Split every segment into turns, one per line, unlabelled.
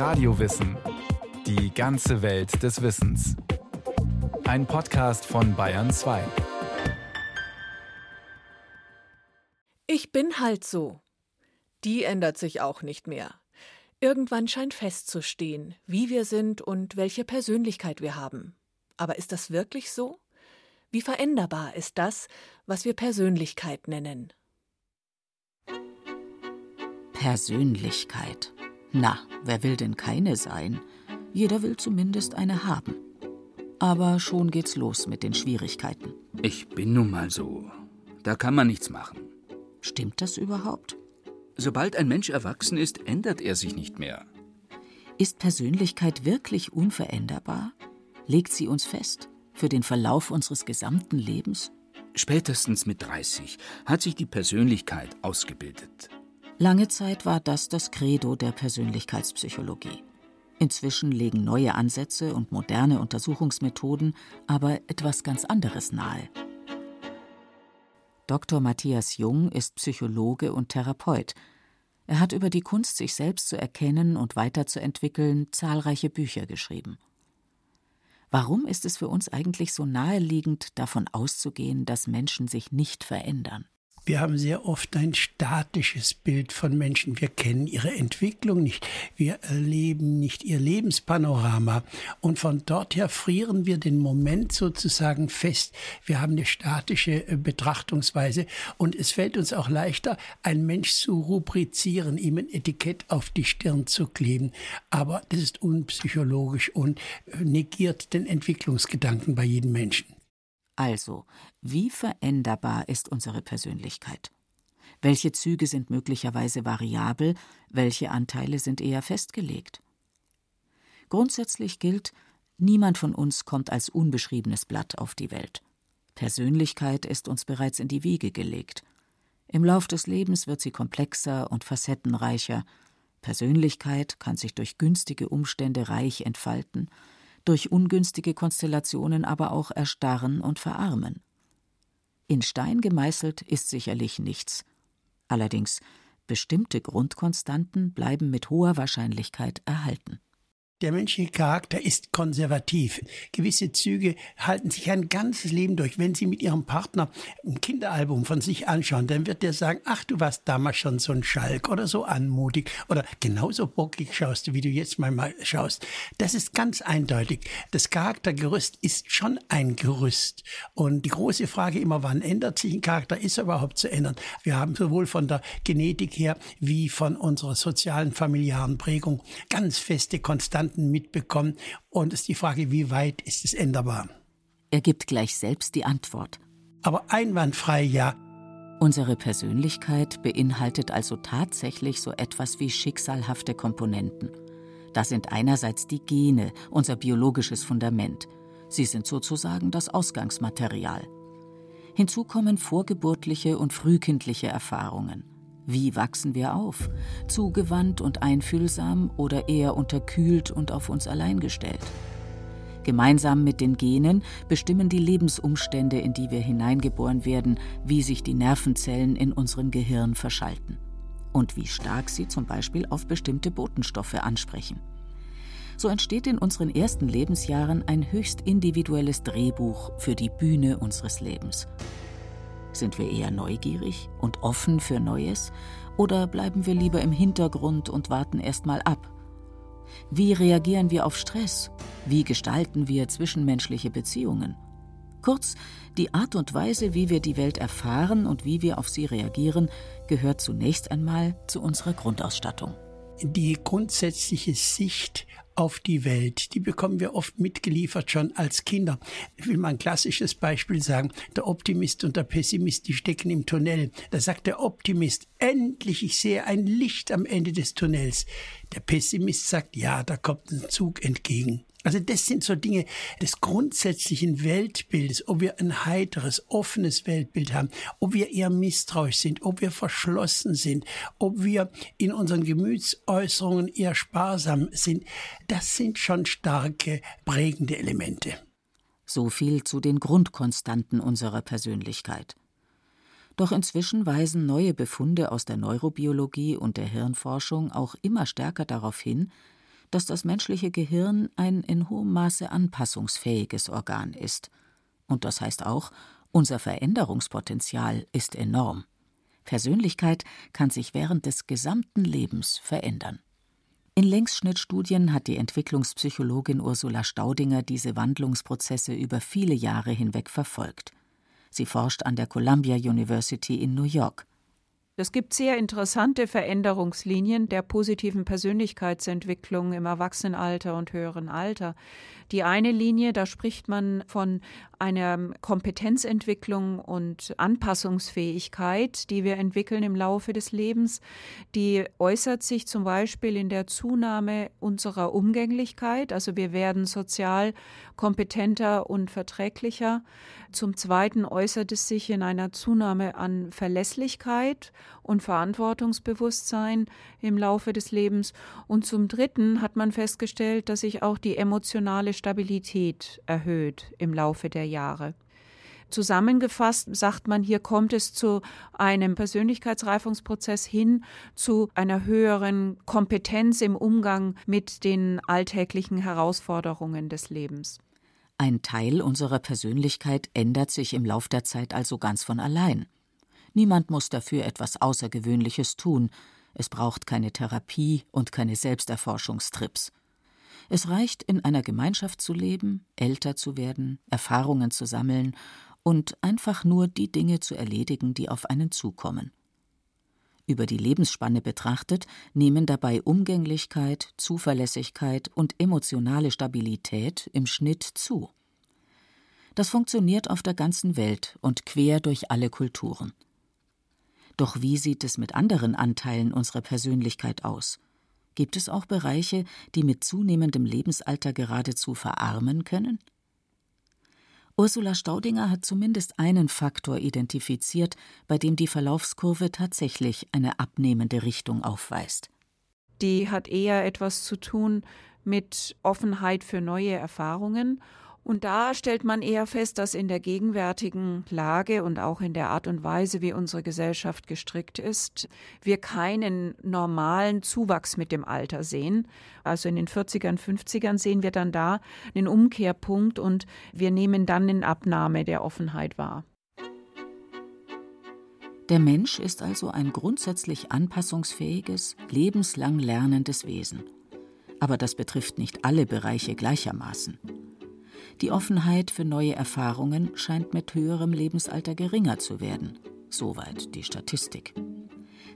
Radiowissen. Die ganze Welt des Wissens. Ein Podcast von Bayern 2.
Ich bin halt so. Die ändert sich auch nicht mehr. Irgendwann scheint festzustehen, wie wir sind und welche Persönlichkeit wir haben. Aber ist das wirklich so? Wie veränderbar ist das, was wir Persönlichkeit nennen?
Persönlichkeit. Na, wer will denn keine sein? Jeder will zumindest eine haben. Aber schon geht's los mit den Schwierigkeiten.
Ich bin nun mal so. Da kann man nichts machen.
Stimmt das überhaupt?
Sobald ein Mensch erwachsen ist, ändert er sich nicht mehr.
Ist Persönlichkeit wirklich unveränderbar? Legt sie uns fest für den Verlauf unseres gesamten Lebens?
Spätestens mit 30 hat sich die Persönlichkeit ausgebildet.
Lange Zeit war das das Credo der Persönlichkeitspsychologie. Inzwischen legen neue Ansätze und moderne Untersuchungsmethoden aber etwas ganz anderes nahe. Dr. Matthias Jung ist Psychologe und Therapeut. Er hat über die Kunst, sich selbst zu erkennen und weiterzuentwickeln, zahlreiche Bücher geschrieben. Warum ist es für uns eigentlich so naheliegend, davon auszugehen, dass Menschen sich nicht verändern?
Wir haben sehr oft ein statisches Bild von Menschen. Wir kennen ihre Entwicklung nicht. Wir erleben nicht ihr Lebenspanorama. Und von dort her frieren wir den Moment sozusagen fest. Wir haben eine statische äh, Betrachtungsweise. Und es fällt uns auch leichter, einen Mensch zu rubrizieren, ihm ein Etikett auf die Stirn zu kleben. Aber das ist unpsychologisch und äh, negiert den Entwicklungsgedanken bei jedem Menschen.
Also, wie veränderbar ist unsere Persönlichkeit? Welche Züge sind möglicherweise variabel, welche Anteile sind eher festgelegt? Grundsätzlich gilt, niemand von uns kommt als unbeschriebenes Blatt auf die Welt. Persönlichkeit ist uns bereits in die Wiege gelegt. Im Lauf des Lebens wird sie komplexer und facettenreicher. Persönlichkeit kann sich durch günstige Umstände reich entfalten durch ungünstige Konstellationen aber auch erstarren und verarmen. In Stein gemeißelt ist sicherlich nichts. Allerdings bestimmte Grundkonstanten bleiben mit hoher Wahrscheinlichkeit erhalten.
Der menschliche Charakter ist konservativ. Gewisse Züge halten sich ein ganzes Leben durch. Wenn Sie mit Ihrem Partner ein Kinderalbum von sich anschauen, dann wird der sagen, ach, du warst damals schon so ein Schalk oder so anmutig oder genauso bockig schaust du, wie du jetzt mal schaust. Das ist ganz eindeutig. Das Charaktergerüst ist schon ein Gerüst. Und die große Frage immer, wann ändert sich ein Charakter? Ist er überhaupt zu ändern? Wir haben sowohl von der Genetik her wie von unserer sozialen, familiären Prägung ganz feste Konstanten Konstanten mitbekommen. Und es ist die Frage, wie weit ist es änderbar?
Er gibt gleich selbst die Antwort.
Aber einwandfrei ja.
Unsere Persönlichkeit beinhaltet also tatsächlich so etwas wie schicksalhafte Komponenten. Das sind einerseits die Gene, unser biologisches Fundament. Sie sind sozusagen das Ausgangsmaterial. Hinzu kommen vorgeburtliche und frühkindliche Erfahrungen. Wie wachsen wir auf? Zugewandt und einfühlsam oder eher unterkühlt und auf uns allein gestellt? Gemeinsam mit den Genen bestimmen die Lebensumstände, in die wir hineingeboren werden, wie sich die Nervenzellen in unserem Gehirn verschalten und wie stark sie zum Beispiel auf bestimmte Botenstoffe ansprechen. So entsteht in unseren ersten Lebensjahren ein höchst individuelles Drehbuch für die Bühne unseres Lebens. Sind wir eher neugierig und offen für Neues oder bleiben wir lieber im Hintergrund und warten erst mal ab? Wie reagieren wir auf Stress? Wie gestalten wir zwischenmenschliche Beziehungen? Kurz, die Art und Weise, wie wir die Welt erfahren und wie wir auf sie reagieren, gehört zunächst einmal zu unserer Grundausstattung.
Die grundsätzliche Sicht auf die Welt. Die bekommen wir oft mitgeliefert schon als Kinder. Ich will mal ein klassisches Beispiel sagen. Der Optimist und der Pessimist, die stecken im Tunnel. Da sagt der Optimist, endlich, ich sehe ein Licht am Ende des Tunnels. Der Pessimist sagt, ja, da kommt ein Zug entgegen. Also das sind so Dinge des grundsätzlichen Weltbildes, ob wir ein heiteres, offenes Weltbild haben, ob wir eher misstrauisch sind, ob wir verschlossen sind, ob wir in unseren Gemütsäußerungen eher sparsam sind. Das sind schon starke prägende Elemente.
So viel zu den Grundkonstanten unserer Persönlichkeit. Doch inzwischen weisen neue Befunde aus der Neurobiologie und der Hirnforschung auch immer stärker darauf hin, dass das menschliche Gehirn ein in hohem Maße anpassungsfähiges Organ ist. Und das heißt auch, unser Veränderungspotenzial ist enorm. Persönlichkeit kann sich während des gesamten Lebens verändern. In Längsschnittstudien hat die Entwicklungspsychologin Ursula Staudinger diese Wandlungsprozesse über viele Jahre hinweg verfolgt. Sie forscht an der Columbia University in New York.
Es gibt sehr interessante Veränderungslinien der positiven Persönlichkeitsentwicklung im Erwachsenenalter und höheren Alter. Die eine Linie, da spricht man von einer Kompetenzentwicklung und Anpassungsfähigkeit, die wir entwickeln im Laufe des Lebens. Die äußert sich zum Beispiel in der Zunahme unserer Umgänglichkeit. Also wir werden sozial kompetenter und verträglicher. Zum Zweiten äußert es sich in einer Zunahme an Verlässlichkeit und Verantwortungsbewusstsein im Laufe des Lebens. Und zum Dritten hat man festgestellt, dass sich auch die emotionale Stabilität erhöht im Laufe der Jahre. Zusammengefasst sagt man, hier kommt es zu einem Persönlichkeitsreifungsprozess hin zu einer höheren Kompetenz im Umgang mit den alltäglichen Herausforderungen des Lebens.
Ein Teil unserer Persönlichkeit ändert sich im Lauf der Zeit also ganz von allein. Niemand muss dafür etwas Außergewöhnliches tun. Es braucht keine Therapie und keine Selbsterforschungstrips. Es reicht, in einer Gemeinschaft zu leben, älter zu werden, Erfahrungen zu sammeln und einfach nur die Dinge zu erledigen, die auf einen zukommen. Über die Lebensspanne betrachtet nehmen dabei Umgänglichkeit, Zuverlässigkeit und emotionale Stabilität im Schnitt zu. Das funktioniert auf der ganzen Welt und quer durch alle Kulturen. Doch wie sieht es mit anderen Anteilen unserer Persönlichkeit aus? Gibt es auch Bereiche, die mit zunehmendem Lebensalter geradezu verarmen können? Ursula Staudinger hat zumindest einen Faktor identifiziert, bei dem die Verlaufskurve tatsächlich eine abnehmende Richtung aufweist.
Die hat eher etwas zu tun mit Offenheit für neue Erfahrungen und da stellt man eher fest, dass in der gegenwärtigen Lage und auch in der Art und Weise, wie unsere Gesellschaft gestrickt ist, wir keinen normalen Zuwachs mit dem Alter sehen. Also in den 40ern, 50ern sehen wir dann da einen Umkehrpunkt und wir nehmen dann eine Abnahme der Offenheit wahr.
Der Mensch ist also ein grundsätzlich anpassungsfähiges, lebenslang lernendes Wesen. Aber das betrifft nicht alle Bereiche gleichermaßen. Die Offenheit für neue Erfahrungen scheint mit höherem Lebensalter geringer zu werden. Soweit die Statistik.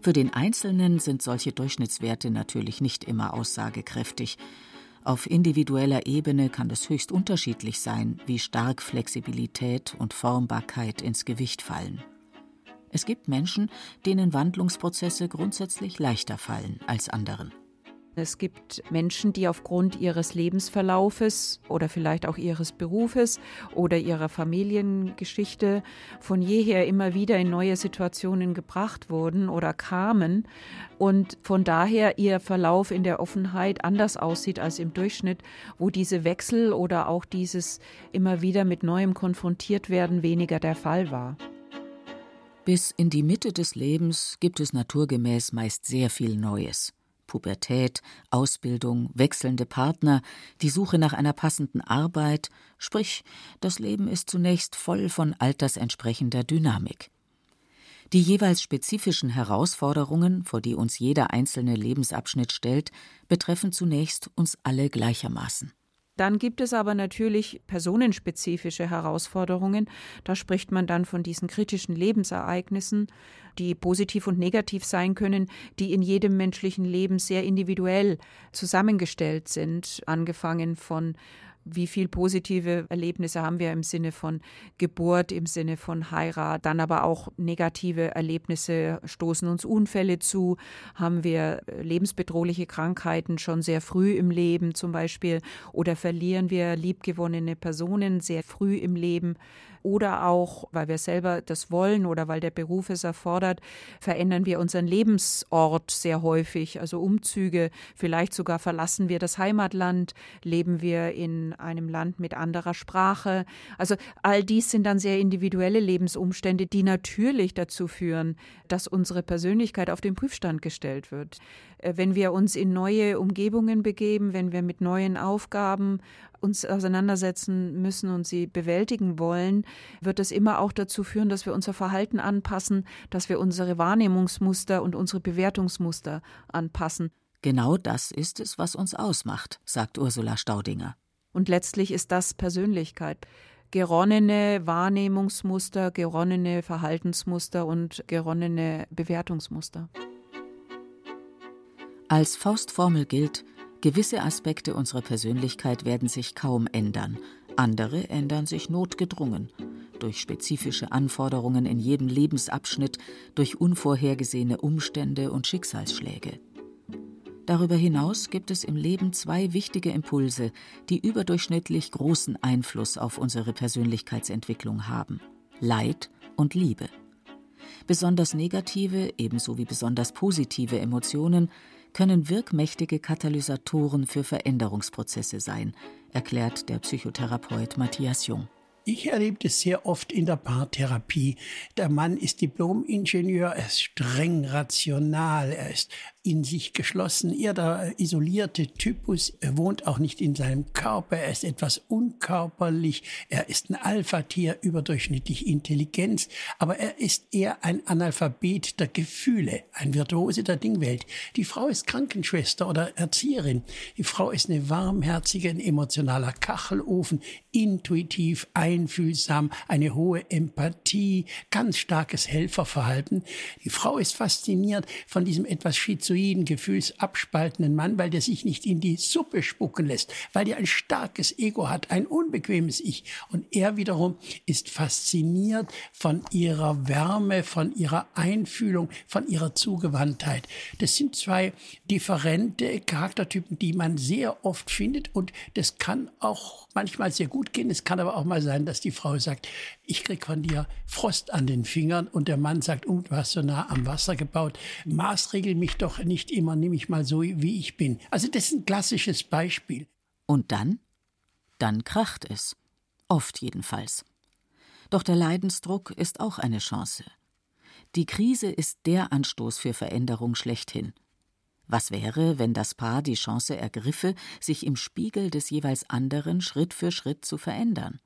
Für den Einzelnen sind solche Durchschnittswerte natürlich nicht immer aussagekräftig. Auf individueller Ebene kann es höchst unterschiedlich sein, wie stark Flexibilität und Formbarkeit ins Gewicht fallen. Es gibt Menschen, denen Wandlungsprozesse grundsätzlich leichter fallen als anderen.
Es gibt Menschen, die aufgrund ihres Lebensverlaufes oder vielleicht auch ihres Berufes oder ihrer Familiengeschichte von jeher immer wieder in neue Situationen gebracht wurden oder kamen und von daher ihr Verlauf in der Offenheit anders aussieht als im Durchschnitt, wo diese Wechsel oder auch dieses immer wieder mit Neuem konfrontiert werden weniger der Fall war.
Bis in die Mitte des Lebens gibt es naturgemäß meist sehr viel Neues. Pubertät, Ausbildung, wechselnde Partner, die Suche nach einer passenden Arbeit, sprich, das Leben ist zunächst voll von altersentsprechender Dynamik. Die jeweils spezifischen Herausforderungen, vor die uns jeder einzelne Lebensabschnitt stellt, betreffen zunächst uns alle gleichermaßen.
Dann gibt es aber natürlich personenspezifische Herausforderungen. Da spricht man dann von diesen kritischen Lebensereignissen, die positiv und negativ sein können, die in jedem menschlichen Leben sehr individuell zusammengestellt sind, angefangen von wie viel positive Erlebnisse haben wir im Sinne von Geburt, im Sinne von Heirat, dann aber auch negative Erlebnisse, stoßen uns Unfälle zu, haben wir lebensbedrohliche Krankheiten schon sehr früh im Leben zum Beispiel oder verlieren wir liebgewonnene Personen sehr früh im Leben oder auch, weil wir selber das wollen oder weil der Beruf es erfordert, verändern wir unseren Lebensort sehr häufig, also Umzüge, vielleicht sogar verlassen wir das Heimatland, leben wir in einem Land mit anderer Sprache. Also all dies sind dann sehr individuelle Lebensumstände, die natürlich dazu führen, dass unsere Persönlichkeit auf den Prüfstand gestellt wird. Äh, wenn wir uns in neue Umgebungen begeben, wenn wir mit neuen Aufgaben uns auseinandersetzen müssen und sie bewältigen wollen, wird es immer auch dazu führen, dass wir unser Verhalten anpassen, dass wir unsere Wahrnehmungsmuster und unsere Bewertungsmuster anpassen.
Genau das ist es, was uns ausmacht, sagt Ursula Staudinger.
Und letztlich ist das Persönlichkeit. Geronnene Wahrnehmungsmuster, geronnene Verhaltensmuster und geronnene Bewertungsmuster.
Als Faustformel gilt, gewisse Aspekte unserer Persönlichkeit werden sich kaum ändern, andere ändern sich notgedrungen durch spezifische Anforderungen in jedem Lebensabschnitt, durch unvorhergesehene Umstände und Schicksalsschläge. Darüber hinaus gibt es im Leben zwei wichtige Impulse, die überdurchschnittlich großen Einfluss auf unsere Persönlichkeitsentwicklung haben Leid und Liebe. Besonders negative, ebenso wie besonders positive Emotionen können wirkmächtige Katalysatoren für Veränderungsprozesse sein, erklärt der Psychotherapeut Matthias Jung.
Ich erlebe das sehr oft in der Paartherapie. Der Mann ist Diplom-Ingenieur, er ist streng rational, er ist in sich geschlossen, eher der isolierte Typus. Er wohnt auch nicht in seinem Körper, er ist etwas unkörperlich, er ist ein Alpha-Tier, überdurchschnittlich Intelligenz, aber er ist eher ein Analphabet der Gefühle, ein Virtuose der Dingwelt. Die Frau ist Krankenschwester oder Erzieherin. Die Frau ist eine warmherzige, ein emotionaler Kachelofen, intuitiv, einfühlsam, eine hohe Empathie, ganz starkes Helferverhalten. Die Frau ist fasziniert von diesem etwas schizoiden schizoiden, gefühlsabspaltenden Mann, weil der sich nicht in die Suppe spucken lässt, weil der ein starkes Ego hat, ein unbequemes Ich. Und er wiederum ist fasziniert von ihrer Wärme, von ihrer Einfühlung, von ihrer Zugewandtheit. Das sind zwei differente Charaktertypen, die man sehr oft findet und das kann auch manchmal sehr gut gehen. Es kann aber auch mal sein, dass die Frau sagt, ich krieg von dir Frost an den Fingern und der Mann sagt, oh, du hast so nah am Wasser gebaut, maßregel mich doch nicht immer, nimm ich mal so, wie ich bin. Also das ist ein klassisches Beispiel.
Und dann? Dann kracht es. Oft jedenfalls. Doch der Leidensdruck ist auch eine Chance. Die Krise ist der Anstoß für Veränderung schlechthin. Was wäre, wenn das Paar die Chance ergriffe, sich im Spiegel des jeweils anderen Schritt für Schritt zu verändern?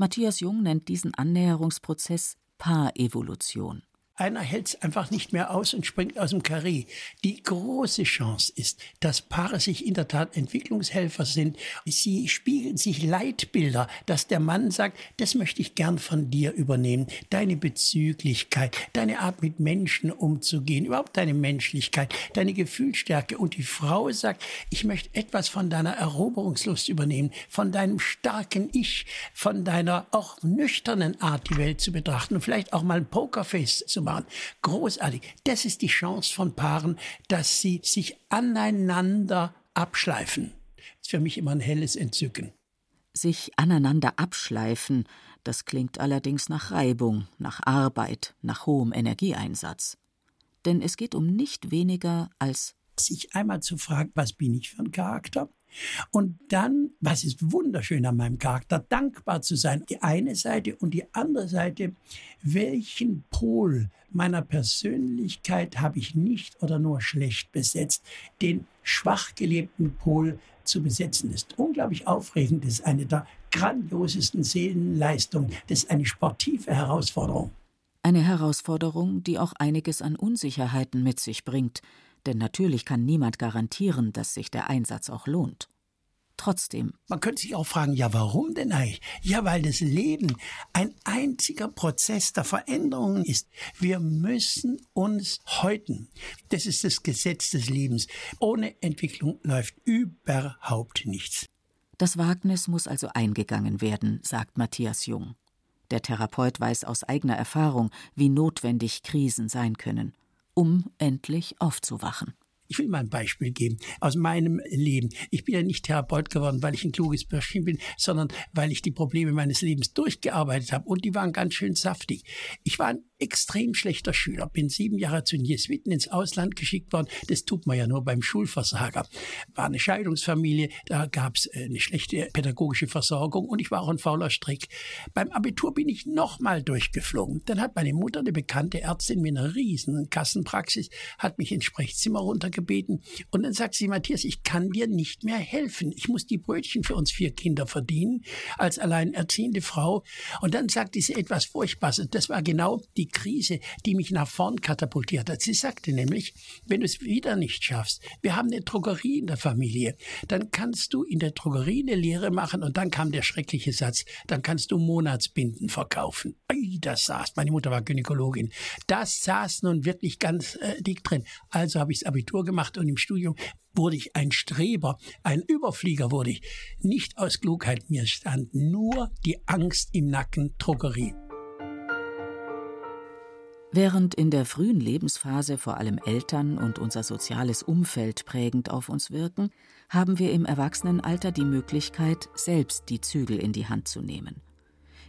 Matthias Jung nennt diesen Annäherungsprozess Paarevolution.
Einer hält es einfach nicht mehr aus und springt aus dem Karree. Die große Chance ist, dass Paare sich in der Tat Entwicklungshelfer sind. Sie spiegeln sich Leitbilder, dass der Mann sagt, das möchte ich gern von dir übernehmen. Deine Bezüglichkeit, deine Art mit Menschen umzugehen, überhaupt deine Menschlichkeit, deine Gefühlsstärke. Und die Frau sagt, ich möchte etwas von deiner Eroberungslust übernehmen, von deinem starken Ich, von deiner auch nüchternen Art, die Welt zu betrachten und vielleicht auch mal ein Pokerface zu machen waren. Großartig. Das ist die Chance von Paaren, dass sie sich aneinander abschleifen. Das ist für mich immer ein helles Entzücken.
Sich aneinander abschleifen, das klingt allerdings nach Reibung, nach Arbeit, nach hohem Energieeinsatz. Denn es geht um nicht weniger als
sich einmal zu fragen, was bin ich für ein Charakter? Und dann, was ist wunderschön an meinem Charakter, dankbar zu sein. Die eine Seite und die andere Seite, welchen Pol meiner Persönlichkeit habe ich nicht oder nur schlecht besetzt? Den schwach gelebten Pol zu besetzen ist unglaublich aufregend, das ist eine der grandiosesten Seelenleistungen, das ist eine sportive Herausforderung.
Eine Herausforderung, die auch einiges an Unsicherheiten mit sich bringt, denn natürlich kann niemand garantieren, dass sich der Einsatz auch lohnt. Trotzdem.
Man könnte sich auch fragen, ja, warum denn eigentlich? Ja, weil das Leben ein einziger Prozess der Veränderungen ist. Wir müssen uns häuten. Das ist das Gesetz des Lebens. Ohne Entwicklung läuft überhaupt nichts.
Das Wagnis muss also eingegangen werden, sagt Matthias Jung. Der Therapeut weiß aus eigener Erfahrung, wie notwendig Krisen sein können um endlich aufzuwachen.
Ich will mal ein Beispiel geben aus meinem Leben. Ich bin ja nicht Therapeut geworden, weil ich ein kluges Bürschchen bin, sondern weil ich die Probleme meines Lebens durchgearbeitet habe und die waren ganz schön saftig. Ich war ein extrem schlechter Schüler, bin sieben Jahre zu den Jesuiten ins Ausland geschickt worden. Das tut man ja nur beim Schulversager. War eine Scheidungsfamilie, da gab es äh, eine schlechte pädagogische Versorgung und ich war auch ein fauler Strick. Beim Abitur bin ich nochmal durchgeflogen. Dann hat meine Mutter, eine bekannte Ärztin mit einer riesen Kassenpraxis, hat mich ins Sprechzimmer runtergebeten und dann sagt sie, Matthias, ich kann dir nicht mehr helfen. Ich muss die Brötchen für uns vier Kinder verdienen als alleinerziehende Frau. Und dann sagt sie etwas Furchtbares das war genau die Krise, die mich nach vorn katapultiert hat. Sie sagte nämlich, wenn du es wieder nicht schaffst, wir haben eine Drogerie in der Familie, dann kannst du in der Drogerie eine Lehre machen und dann kam der schreckliche Satz, dann kannst du Monatsbinden verkaufen. Das saß, meine Mutter war Gynäkologin, das saß nun wirklich ganz äh, dick drin. Also habe ich das Abitur gemacht und im Studium wurde ich ein Streber, ein Überflieger wurde ich. Nicht aus Klugheit, mir stand nur die Angst im Nacken Drogerie.
Während in der frühen Lebensphase vor allem Eltern und unser soziales Umfeld prägend auf uns wirken, haben wir im Erwachsenenalter die Möglichkeit, selbst die Zügel in die Hand zu nehmen.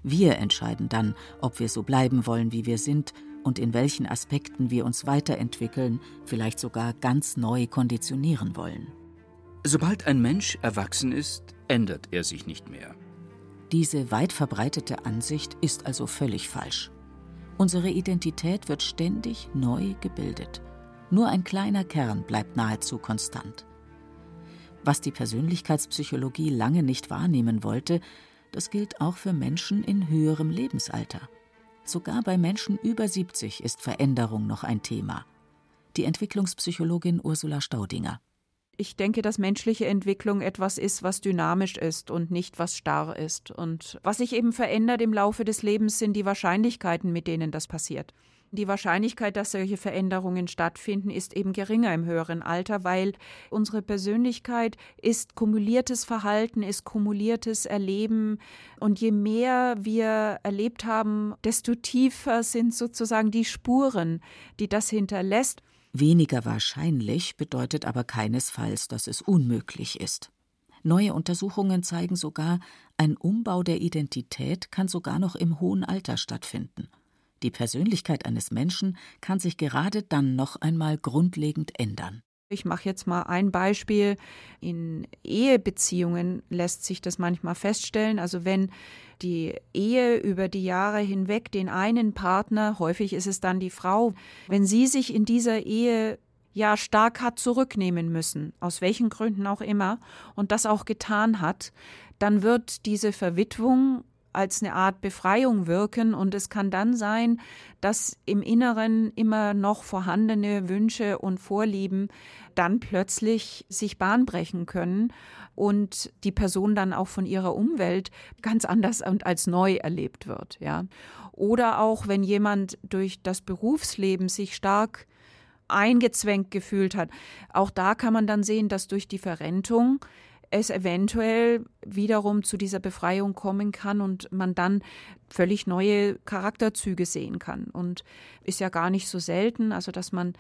Wir entscheiden dann, ob wir so bleiben wollen, wie wir sind und in welchen Aspekten wir uns weiterentwickeln, vielleicht sogar ganz neu konditionieren wollen.
Sobald ein Mensch erwachsen ist, ändert er sich nicht mehr.
Diese weit verbreitete Ansicht ist also völlig falsch. Unsere Identität wird ständig neu gebildet. Nur ein kleiner Kern bleibt nahezu konstant. Was die Persönlichkeitspsychologie lange nicht wahrnehmen wollte, das gilt auch für Menschen in höherem Lebensalter. Sogar bei Menschen über 70 ist Veränderung noch ein Thema. Die Entwicklungspsychologin Ursula Staudinger
ich denke, dass menschliche Entwicklung etwas ist, was dynamisch ist und nicht was starr ist. Und was sich eben verändert im Laufe des Lebens, sind die Wahrscheinlichkeiten, mit denen das passiert. Die Wahrscheinlichkeit, dass solche Veränderungen stattfinden, ist eben geringer im höheren Alter, weil unsere Persönlichkeit ist kumuliertes Verhalten, ist kumuliertes Erleben. Und je mehr wir erlebt haben, desto tiefer sind sozusagen die Spuren, die das hinterlässt.
Weniger wahrscheinlich bedeutet aber keinesfalls, dass es unmöglich ist. Neue Untersuchungen zeigen sogar, ein Umbau der Identität kann sogar noch im hohen Alter stattfinden. Die Persönlichkeit eines Menschen kann sich gerade dann noch einmal grundlegend ändern.
Ich mache jetzt mal ein Beispiel. In Ehebeziehungen lässt sich das manchmal feststellen. Also wenn die Ehe über die Jahre hinweg den einen Partner, häufig ist es dann die Frau, wenn sie sich in dieser Ehe ja stark hat zurücknehmen müssen, aus welchen Gründen auch immer, und das auch getan hat, dann wird diese Verwitwung als eine Art Befreiung wirken und es kann dann sein, dass im Inneren immer noch vorhandene Wünsche und Vorlieben dann plötzlich sich Bahn brechen können und die Person dann auch von ihrer Umwelt ganz anders und als neu erlebt wird, ja. Oder auch wenn jemand durch das Berufsleben sich stark eingezwängt gefühlt hat. Auch da kann man dann sehen, dass durch die Verrentung es eventuell wiederum zu dieser Befreiung kommen kann und man dann völlig neue Charakterzüge sehen kann. Und ist ja gar nicht so selten, also dass man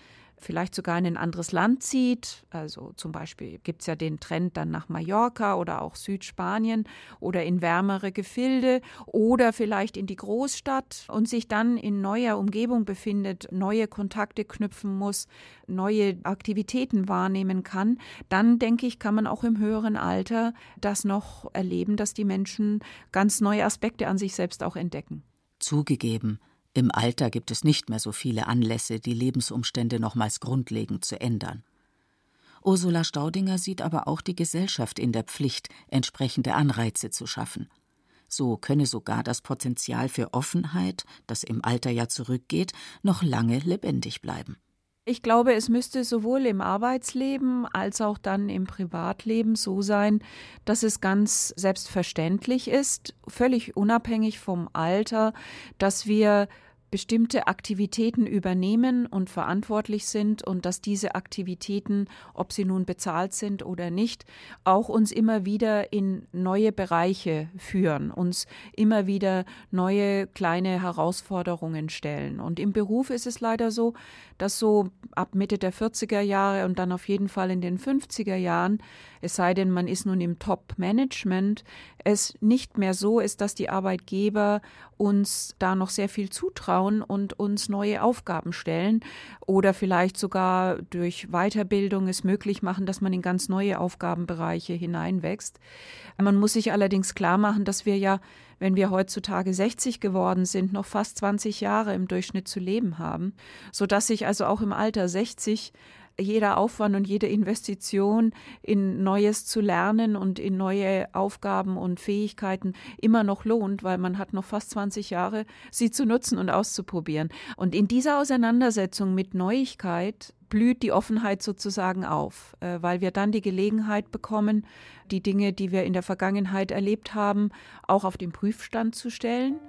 vielleicht sogar in ein anderes Land zieht. Also zum Beispiel gibt es ja den Trend dann nach Mallorca oder auch Südspanien oder in wärmere Gefilde oder vielleicht in die Großstadt und sich dann in neuer Umgebung befindet, neue Kontakte knüpfen muss, neue Aktivitäten wahrnehmen kann, dann denke ich, kann man auch im höheren Alter das noch erleben, dass die Menschen ganz neue Aspekte an sich selbst auch entdecken.
Zugegeben, im Alter gibt es nicht mehr so viele Anlässe, die Lebensumstände nochmals grundlegend zu ändern. Ursula Staudinger sieht aber auch die Gesellschaft in der Pflicht, entsprechende Anreize zu schaffen. So könne sogar das Potenzial für Offenheit, das im Alter ja zurückgeht, noch lange lebendig bleiben.
Ich glaube, es müsste sowohl im Arbeitsleben als auch dann im Privatleben so sein, dass es ganz selbstverständlich ist, völlig unabhängig vom Alter, dass wir bestimmte Aktivitäten übernehmen und verantwortlich sind und dass diese Aktivitäten, ob sie nun bezahlt sind oder nicht, auch uns immer wieder in neue Bereiche führen, uns immer wieder neue kleine Herausforderungen stellen. Und im Beruf ist es leider so, dass so ab Mitte der 40er Jahre und dann auf jeden Fall in den 50er Jahren, es sei denn, man ist nun im Top-Management, es nicht mehr so ist, dass die Arbeitgeber uns da noch sehr viel zutrauen und uns neue Aufgaben stellen oder vielleicht sogar durch Weiterbildung es möglich machen, dass man in ganz neue Aufgabenbereiche hineinwächst. Man muss sich allerdings klar machen, dass wir ja wenn wir heutzutage 60 geworden sind, noch fast 20 Jahre im Durchschnitt zu leben haben, sodass sich also auch im Alter 60 jeder Aufwand und jede Investition in Neues zu lernen und in neue Aufgaben und Fähigkeiten immer noch lohnt, weil man hat noch fast 20 Jahre, sie zu nutzen und auszuprobieren. Und in dieser Auseinandersetzung mit Neuigkeit blüht die Offenheit sozusagen auf, äh, weil wir dann die Gelegenheit bekommen, die Dinge, die wir in der Vergangenheit erlebt haben, auch auf den Prüfstand zu stellen.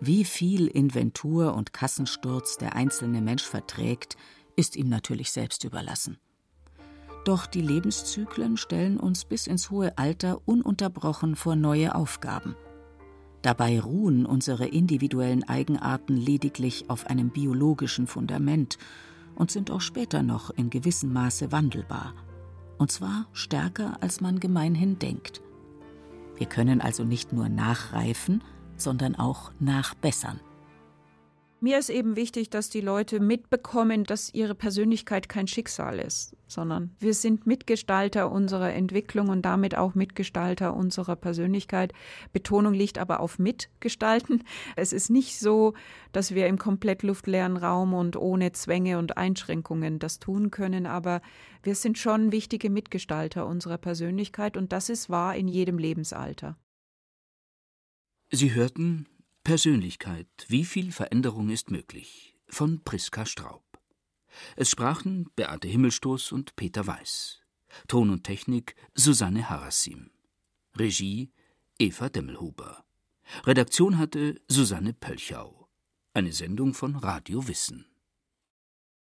Wie viel Inventur und Kassensturz der einzelne Mensch verträgt, ist ihm natürlich selbst überlassen. Doch die Lebenszyklen stellen uns bis ins hohe Alter ununterbrochen vor neue Aufgaben. Dabei ruhen unsere individuellen Eigenarten lediglich auf einem biologischen Fundament und sind auch später noch in gewissem Maße wandelbar. Und zwar stärker, als man gemeinhin denkt. Wir können also nicht nur nachreifen, sondern auch nachbessern.
Mir ist eben wichtig, dass die Leute mitbekommen, dass ihre Persönlichkeit kein Schicksal ist, sondern wir sind Mitgestalter unserer Entwicklung und damit auch Mitgestalter unserer Persönlichkeit. Betonung liegt aber auf Mitgestalten. Es ist nicht so, dass wir im komplett luftleeren Raum und ohne Zwänge und Einschränkungen das tun können, aber wir sind schon wichtige Mitgestalter unserer Persönlichkeit und das ist wahr in jedem Lebensalter.
Sie hörten Persönlichkeit. Wie viel Veränderung ist möglich? von Priska Straub. Es sprachen Beate Himmelstoß und Peter Weiß. Ton und Technik Susanne Harassim. Regie Eva Demmelhuber. Redaktion hatte Susanne Pölchau. Eine Sendung von Radio Wissen.